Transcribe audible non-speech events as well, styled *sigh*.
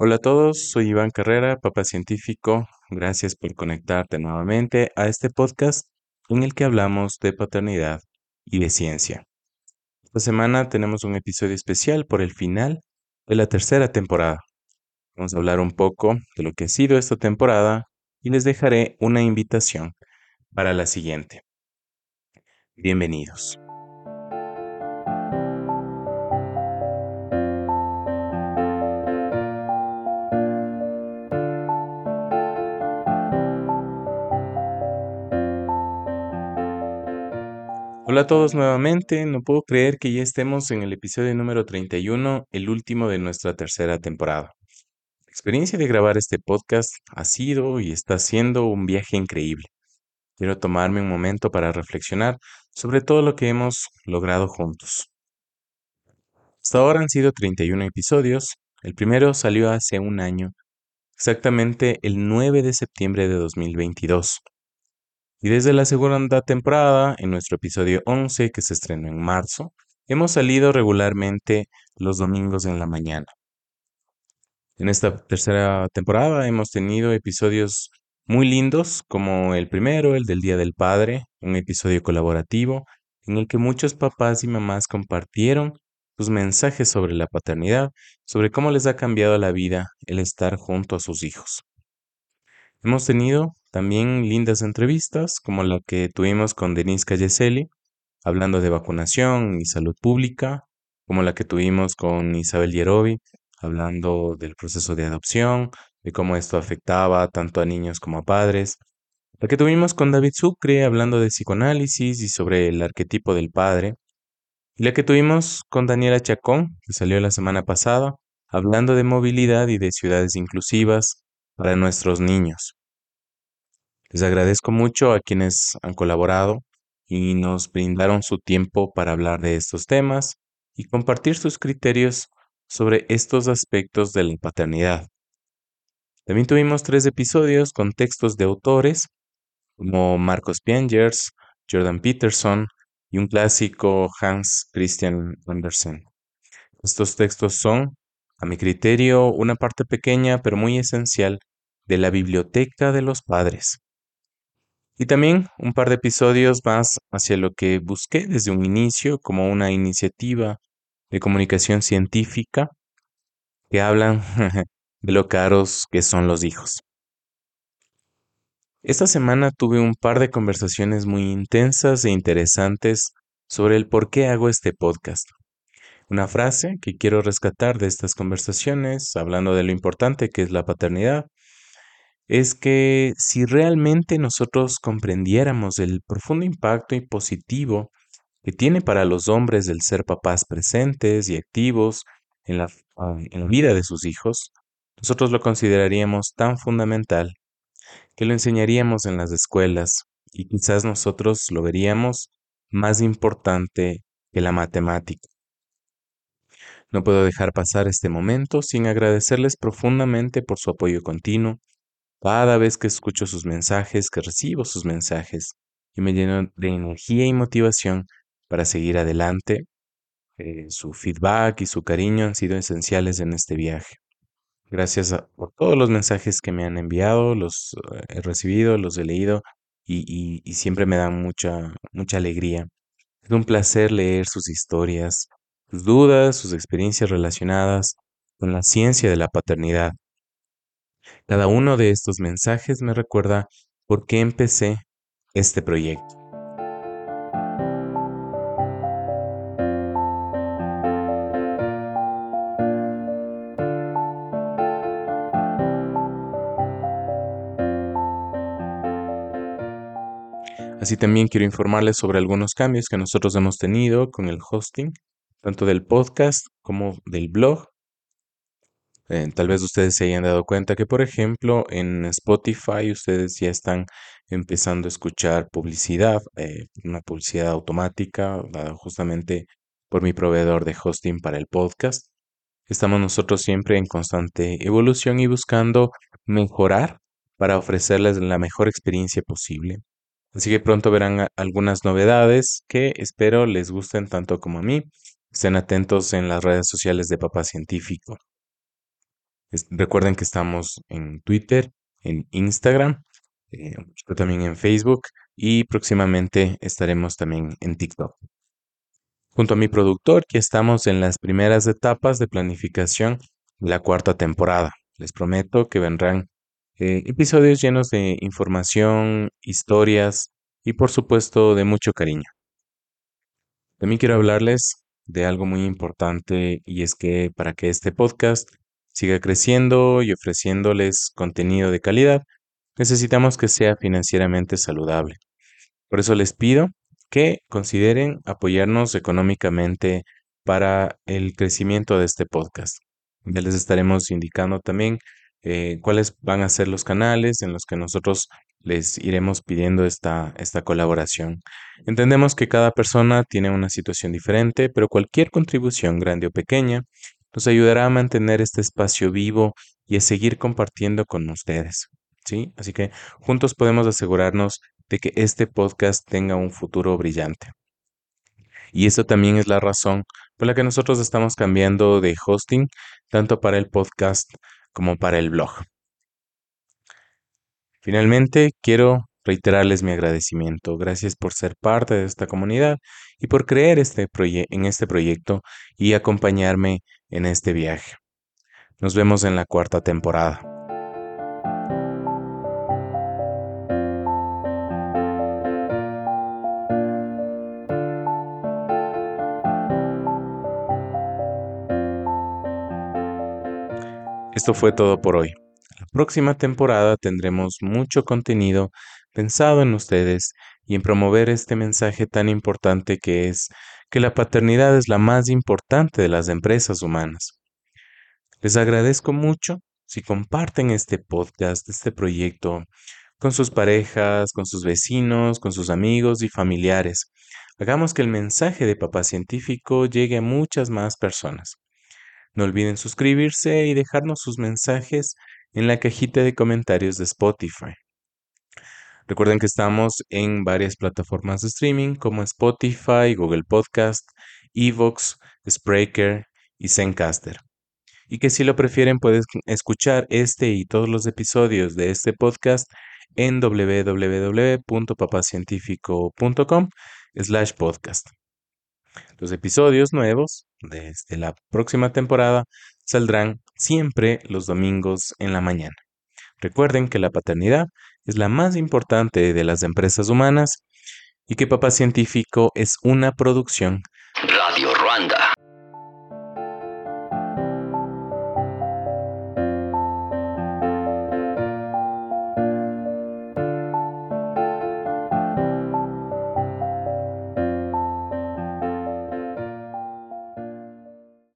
Hola a todos, soy Iván Carrera, papá científico. Gracias por conectarte nuevamente a este podcast en el que hablamos de paternidad y de ciencia. Esta semana tenemos un episodio especial por el final de la tercera temporada. Vamos a hablar un poco de lo que ha sido esta temporada y les dejaré una invitación para la siguiente. Bienvenidos. Hola a todos nuevamente, no puedo creer que ya estemos en el episodio número 31, el último de nuestra tercera temporada. La experiencia de grabar este podcast ha sido y está siendo un viaje increíble. Quiero tomarme un momento para reflexionar sobre todo lo que hemos logrado juntos. Hasta ahora han sido 31 episodios, el primero salió hace un año, exactamente el 9 de septiembre de 2022. Y desde la segunda temporada, en nuestro episodio 11, que se estrenó en marzo, hemos salido regularmente los domingos en la mañana. En esta tercera temporada hemos tenido episodios muy lindos, como el primero, el del Día del Padre, un episodio colaborativo en el que muchos papás y mamás compartieron sus mensajes sobre la paternidad, sobre cómo les ha cambiado la vida el estar junto a sus hijos. Hemos tenido también lindas entrevistas, como la que tuvimos con Denise Calleseli, hablando de vacunación y salud pública, como la que tuvimos con Isabel Yerovi, hablando del proceso de adopción, de cómo esto afectaba tanto a niños como a padres, la que tuvimos con David Sucre, hablando de psicoanálisis y sobre el arquetipo del padre, y la que tuvimos con Daniela Chacón, que salió la semana pasada, hablando de movilidad y de ciudades inclusivas, para nuestros niños. Les agradezco mucho a quienes han colaborado y nos brindaron su tiempo para hablar de estos temas y compartir sus criterios sobre estos aspectos de la paternidad. También tuvimos tres episodios con textos de autores como Marcos Piengers, Jordan Peterson y un clásico Hans Christian Andersen. Estos textos son, a mi criterio, una parte pequeña pero muy esencial de la biblioteca de los padres. Y también un par de episodios más hacia lo que busqué desde un inicio como una iniciativa de comunicación científica que hablan *laughs* de lo caros que son los hijos. Esta semana tuve un par de conversaciones muy intensas e interesantes sobre el por qué hago este podcast. Una frase que quiero rescatar de estas conversaciones, hablando de lo importante que es la paternidad, es que si realmente nosotros comprendiéramos el profundo impacto y positivo que tiene para los hombres el ser papás presentes y activos en la, ah, en la vida de sus hijos, nosotros lo consideraríamos tan fundamental que lo enseñaríamos en las escuelas y quizás nosotros lo veríamos más importante que la matemática. No puedo dejar pasar este momento sin agradecerles profundamente por su apoyo continuo cada vez que escucho sus mensajes, que recibo sus mensajes y me lleno de energía y motivación para seguir adelante, eh, su feedback y su cariño han sido esenciales en este viaje. Gracias por todos los mensajes que me han enviado, los eh, he recibido, los he leído y, y siempre me dan mucha, mucha alegría. Es un placer leer sus historias, sus dudas, sus experiencias relacionadas con la ciencia de la paternidad cada uno de estos mensajes me recuerda por qué empecé este proyecto. Así también quiero informarles sobre algunos cambios que nosotros hemos tenido con el hosting, tanto del podcast como del blog eh, tal vez ustedes se hayan dado cuenta que, por ejemplo, en Spotify ustedes ya están empezando a escuchar publicidad, eh, una publicidad automática, dada justamente por mi proveedor de hosting para el podcast. Estamos nosotros siempre en constante evolución y buscando mejorar para ofrecerles la mejor experiencia posible. Así que pronto verán algunas novedades que espero les gusten tanto como a mí. Estén atentos en las redes sociales de Papá Científico. Recuerden que estamos en Twitter, en Instagram, eh, también en Facebook y próximamente estaremos también en TikTok. Junto a mi productor, que estamos en las primeras etapas de planificación de la cuarta temporada. Les prometo que vendrán eh, episodios llenos de información, historias y por supuesto de mucho cariño. También quiero hablarles de algo muy importante y es que para que este podcast siga creciendo y ofreciéndoles contenido de calidad, necesitamos que sea financieramente saludable. Por eso les pido que consideren apoyarnos económicamente para el crecimiento de este podcast. Ya les estaremos indicando también eh, cuáles van a ser los canales en los que nosotros les iremos pidiendo esta, esta colaboración. Entendemos que cada persona tiene una situación diferente, pero cualquier contribución, grande o pequeña, nos ayudará a mantener este espacio vivo y a seguir compartiendo con ustedes. ¿sí? Así que juntos podemos asegurarnos de que este podcast tenga un futuro brillante. Y eso también es la razón por la que nosotros estamos cambiando de hosting tanto para el podcast como para el blog. Finalmente, quiero reiterarles mi agradecimiento. Gracias por ser parte de esta comunidad y por creer este en este proyecto y acompañarme en este viaje. Nos vemos en la cuarta temporada. Esto fue todo por hoy. La próxima temporada tendremos mucho contenido pensado en ustedes y en promover este mensaje tan importante que es que la paternidad es la más importante de las empresas humanas. Les agradezco mucho si comparten este podcast, este proyecto, con sus parejas, con sus vecinos, con sus amigos y familiares. Hagamos que el mensaje de Papá Científico llegue a muchas más personas. No olviden suscribirse y dejarnos sus mensajes en la cajita de comentarios de Spotify. Recuerden que estamos en varias plataformas de streaming como Spotify, Google Podcast, Evox, Spreaker y Zencaster. Y que si lo prefieren pueden escuchar este y todos los episodios de este podcast en www.papacientifico.com slash podcast. Los episodios nuevos desde la próxima temporada saldrán siempre los domingos en la mañana. Recuerden que la paternidad es la más importante de las empresas humanas y que Papá Científico es una producción